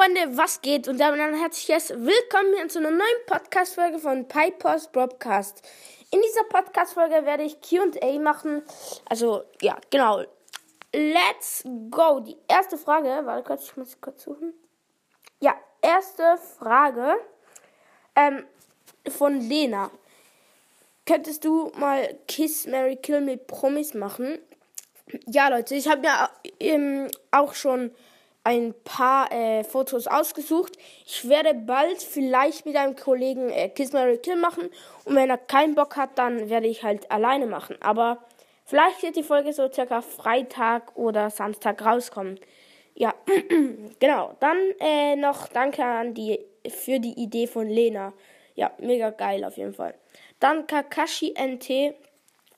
Freunde, was geht? Und damit ein herzliches Willkommen zu einer neuen Podcast-Folge von Pipers Broadcast. In dieser Podcast-Folge werde ich QA machen. Also, ja, genau. Let's go. Die erste Frage, warte kurz, ich muss kurz suchen. Ja, erste Frage ähm, von Lena. Könntest du mal Kiss, Mary Kill mit Promis machen? Ja, Leute, ich habe ja ähm, auch schon ein paar äh, Fotos ausgesucht. Ich werde bald vielleicht mit einem Kollegen äh, Kiss Mary Kill machen und wenn er keinen Bock hat, dann werde ich halt alleine machen. Aber vielleicht wird die Folge so circa Freitag oder Samstag rauskommen. Ja, genau. Dann äh, noch danke an die für die Idee von Lena. Ja, mega geil auf jeden Fall. Dann Kakashi NT.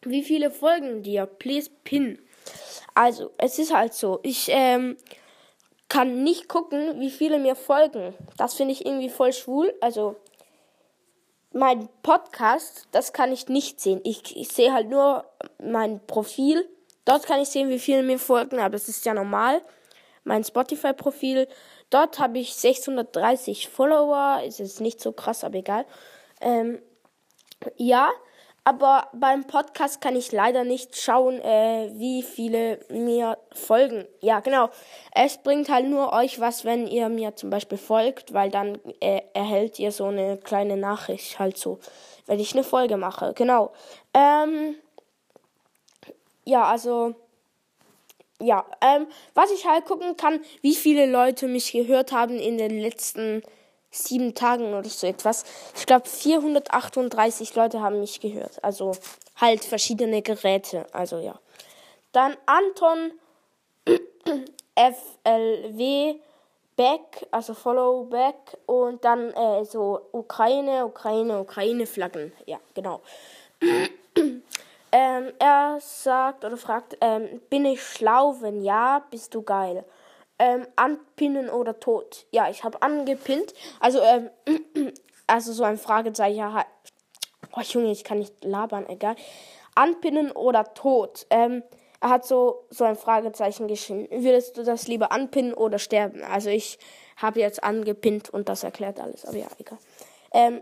Wie viele folgen dir? Please pin. Also, es ist halt so. Ich ähm, kann nicht gucken, wie viele mir folgen. Das finde ich irgendwie voll schwul. Also mein Podcast, das kann ich nicht sehen. Ich, ich sehe halt nur mein Profil. Dort kann ich sehen, wie viele mir folgen, aber das ist ja normal. Mein Spotify-Profil, dort habe ich 630 Follower. Ist jetzt nicht so krass, aber egal. Ähm, ja, aber beim Podcast kann ich leider nicht schauen, äh, wie viele mir folgen. Ja, genau. Es bringt halt nur euch was, wenn ihr mir zum Beispiel folgt, weil dann äh, erhält ihr so eine kleine Nachricht halt so, wenn ich eine Folge mache. Genau. Ähm, ja, also ja, ähm, was ich halt gucken kann, wie viele Leute mich gehört haben in den letzten sieben Tagen oder so etwas. Ich glaube, 438 Leute haben mich gehört. Also halt verschiedene Geräte. Also ja. Dann Anton FLW Back, also Follow Back und dann äh, so Ukraine, Ukraine, Ukraine Flaggen. Ja, genau. ähm, er sagt oder fragt, ähm, bin ich schlau? Wenn ja, bist du geil ähm, anpinnen oder tot. Ja, ich habe angepinnt. Also, ähm, also so ein Fragezeichen. Oh, Junge, ich kann nicht labern, egal. Anpinnen oder tot. Ähm, er hat so, so ein Fragezeichen geschrieben. Würdest du das lieber anpinnen oder sterben? Also ich habe jetzt angepinnt und das erklärt alles. Aber ja, egal. Ähm,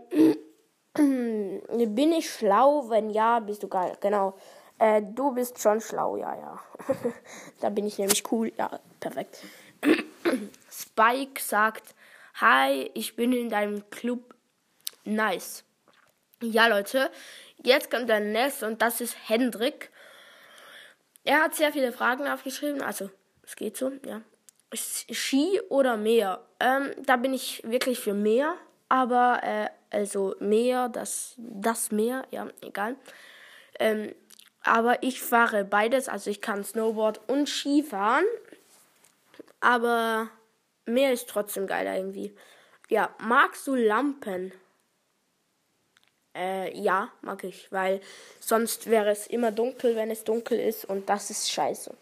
bin ich schlau? Wenn ja, bist du geil. Genau. Äh, du bist schon schlau, ja, ja. da bin ich nämlich cool. Ja, perfekt. Spike sagt, hi, ich bin in deinem Club. Nice. Ja, Leute, jetzt kommt der nächste und das ist Hendrik. Er hat sehr viele Fragen aufgeschrieben, also es geht so, ja. Ski oder Meer? Ähm, da bin ich wirklich für Meer, aber äh, also Meer, das, das Meer, ja, egal. Ähm, aber ich fahre beides, also ich kann Snowboard und Ski fahren aber Meer ist trotzdem geil irgendwie. Ja, magst du Lampen? Äh, ja, mag ich, weil sonst wäre es immer dunkel, wenn es dunkel ist und das ist scheiße.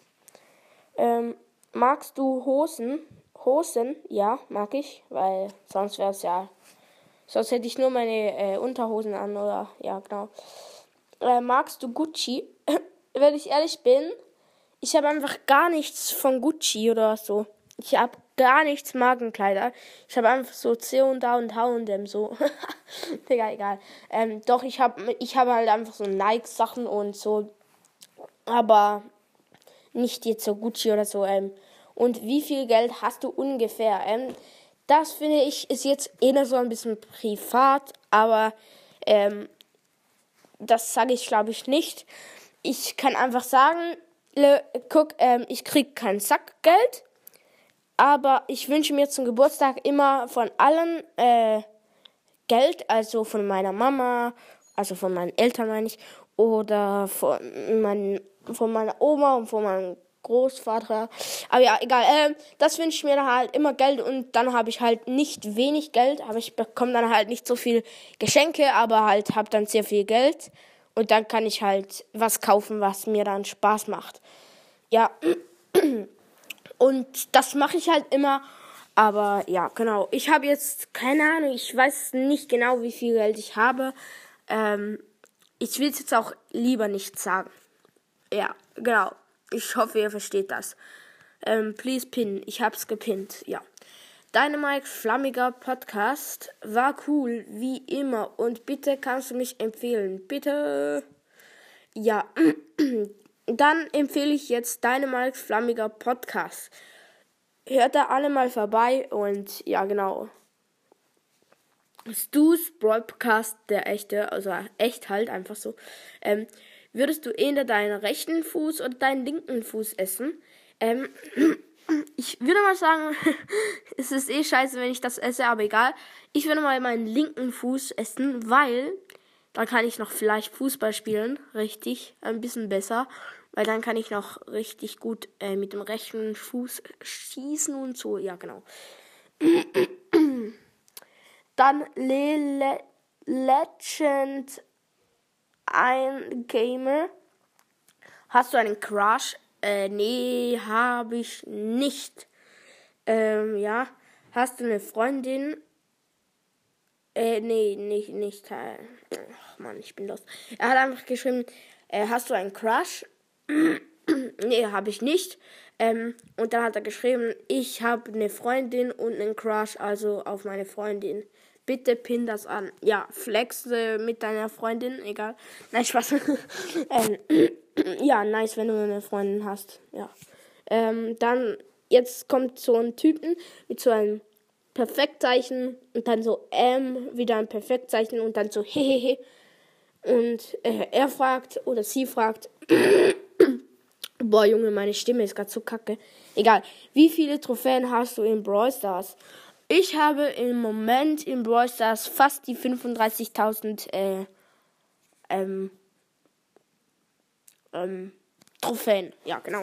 Ähm, magst du Hosen? Hosen, ja, mag ich, weil sonst wäre es ja. Sonst hätte ich nur meine äh, Unterhosen an oder ja, genau. Äh, magst du Gucci? wenn ich ehrlich bin, ich habe einfach gar nichts von Gucci oder so. Ich habe gar nichts Magenkleider. Ich habe einfach so C und da und H und M so. Digga, egal. Ähm, doch, ich habe ich hab halt einfach so Nike-Sachen und so. Aber nicht jetzt so Gucci oder so. Ähm. Und wie viel Geld hast du ungefähr? Ähm, das finde ich ist jetzt eher so ein bisschen privat, aber ähm, das sage ich glaube ich nicht. Ich kann einfach sagen, guck, ähm, ich krieg kein Sackgeld, aber ich wünsche mir zum Geburtstag immer von allen äh, Geld, also von meiner Mama, also von meinen Eltern meine ich, oder von, mein, von meiner Oma und von meinem Großvater. Aber ja, egal. Äh, das wünsche ich mir dann halt immer Geld und dann habe ich halt nicht wenig Geld, aber ich bekomme dann halt nicht so viel Geschenke, aber halt habe dann sehr viel Geld. Und dann kann ich halt was kaufen, was mir dann Spaß macht. Ja. Und das mache ich halt immer. Aber ja, genau. Ich habe jetzt keine Ahnung. Ich weiß nicht genau, wie viel Geld ich habe. Ähm, ich will es jetzt auch lieber nicht sagen. Ja, genau. Ich hoffe, ihr versteht das. Ähm, please pin. Ich hab's gepinnt. Ja. Dynamite Flammiger Podcast war cool, wie immer. Und bitte kannst du mich empfehlen. Bitte. Ja. Dann empfehle ich jetzt Dynamite Flammiger Podcast. Hört da alle mal vorbei und ja, genau. Stu's Broadcast, der echte, also echt halt, einfach so. Ähm, würdest du eher deinen rechten Fuß oder deinen linken Fuß essen? Ähm, ich würde mal sagen, es ist eh scheiße, wenn ich das esse, aber egal. Ich würde mal meinen linken Fuß essen, weil dann kann ich noch vielleicht Fußball spielen, richtig, ein bisschen besser, weil dann kann ich noch richtig gut äh, mit dem rechten Fuß schießen und so, ja genau. dann Le Legend ein Gamer. Hast du einen Crush? Äh, nee, habe ich nicht. Ähm, ja. Hast du eine Freundin? Äh, nee, nicht, nicht. Äh, ach Mann, ich bin los. Er hat einfach geschrieben, äh, hast du einen Crush? nee, habe ich nicht. Ähm, und dann hat er geschrieben, ich habe eine Freundin und einen Crush, also auf meine Freundin. Bitte pin das an. Ja, flex äh, mit deiner Freundin, egal. Nein, Spaß. ähm, ja, nice, wenn du eine Freundin hast. Ja. Ähm, dann, jetzt kommt so ein Typen mit so einem Perfektzeichen und dann so M, wieder ein Perfektzeichen und dann so Hehehe. Und äh, er fragt oder sie fragt, boah Junge, meine Stimme ist gerade so kacke. Egal, wie viele Trophäen hast du in Brawl Stars? Ich habe im Moment in Brawl Stars fast die 35.000 äh, ähm, ähm, Trophäen. Ja, genau.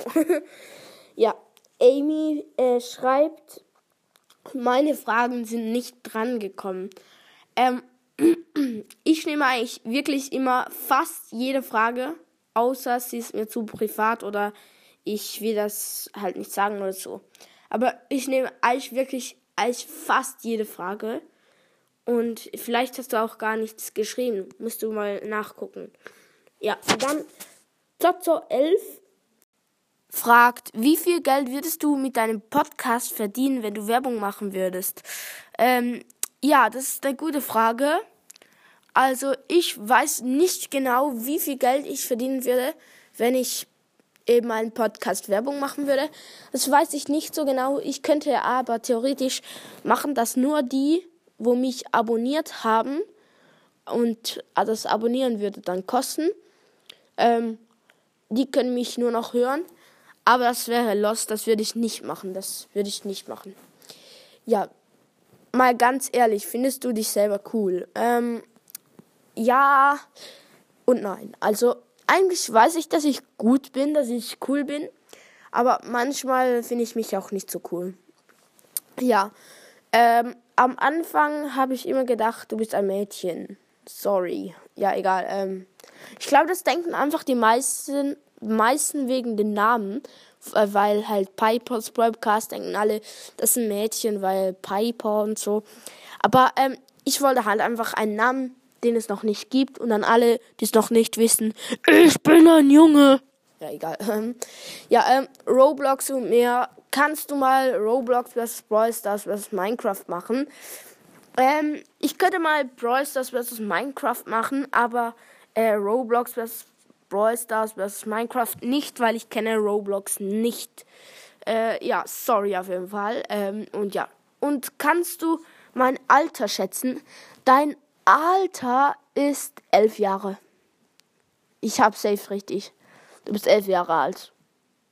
ja, Amy äh, schreibt, meine Fragen sind nicht drangekommen. Ähm, ich nehme eigentlich wirklich immer fast jede Frage, außer sie ist mir zu privat oder ich will das halt nicht sagen oder so. Aber ich nehme eigentlich wirklich eigentlich fast jede Frage. Und vielleicht hast du auch gar nichts geschrieben. Musst du mal nachgucken. Ja, dann Zozo 11 fragt, wie viel Geld würdest du mit deinem Podcast verdienen, wenn du Werbung machen würdest? Ähm, ja, das ist eine gute Frage. Also ich weiß nicht genau, wie viel Geld ich verdienen würde, wenn ich eben einen Podcast Werbung machen würde. Das weiß ich nicht so genau. Ich könnte aber theoretisch machen, dass nur die, wo mich abonniert haben und das Abonnieren würde dann kosten. Ähm, die können mich nur noch hören. Aber das wäre Lost, das würde ich nicht machen. Das würde ich nicht machen. Ja, mal ganz ehrlich, findest du dich selber cool? Ähm, ja und nein. Also eigentlich weiß ich, dass ich gut bin, dass ich cool bin. Aber manchmal finde ich mich auch nicht so cool. Ja, ähm, am Anfang habe ich immer gedacht, du bist ein Mädchen. Sorry. Ja, egal. Ähm, ich glaube, das denken einfach die meisten, meisten wegen den Namen, weil halt Piper's Broadcast denken alle, das ist ein Mädchen, weil Piper und so. Aber ähm, ich wollte halt einfach einen Namen, den es noch nicht gibt und dann alle, die es noch nicht wissen, ich bin ein Junge. Ja, egal. Ähm, ja, ähm, Roblox und mehr. Kannst du mal Roblox vs. Brawl Stars vs. Minecraft machen? Ähm, ich könnte mal Brawl Stars vs. Minecraft machen, aber äh, Roblox vs. Brawl Stars vs. Minecraft nicht, weil ich kenne Roblox nicht. Äh, ja, sorry auf jeden Fall. Ähm, und ja. Und kannst du mein Alter schätzen? Dein Alter ist elf Jahre. Ich hab safe richtig. Du bist elf Jahre alt.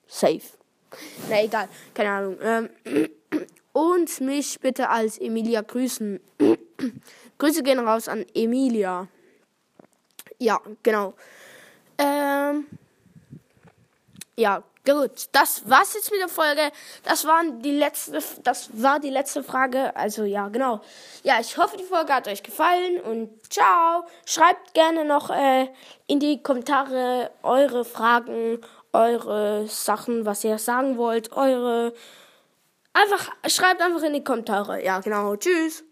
Safe. Na egal, keine Ahnung. Ähm, und mich bitte als Emilia grüßen. Grüße gehen raus an Emilia. Ja, genau. Ähm, ja, gut. Das war's jetzt mit der Folge. Das waren die letzte, das war die letzte Frage. Also ja, genau. Ja, ich hoffe, die Folge hat euch gefallen und ciao. Schreibt gerne noch äh, in die Kommentare eure Fragen, eure Sachen, was ihr sagen wollt, eure Einfach, schreibt einfach in die Kommentare. Ja, genau. Tschüss.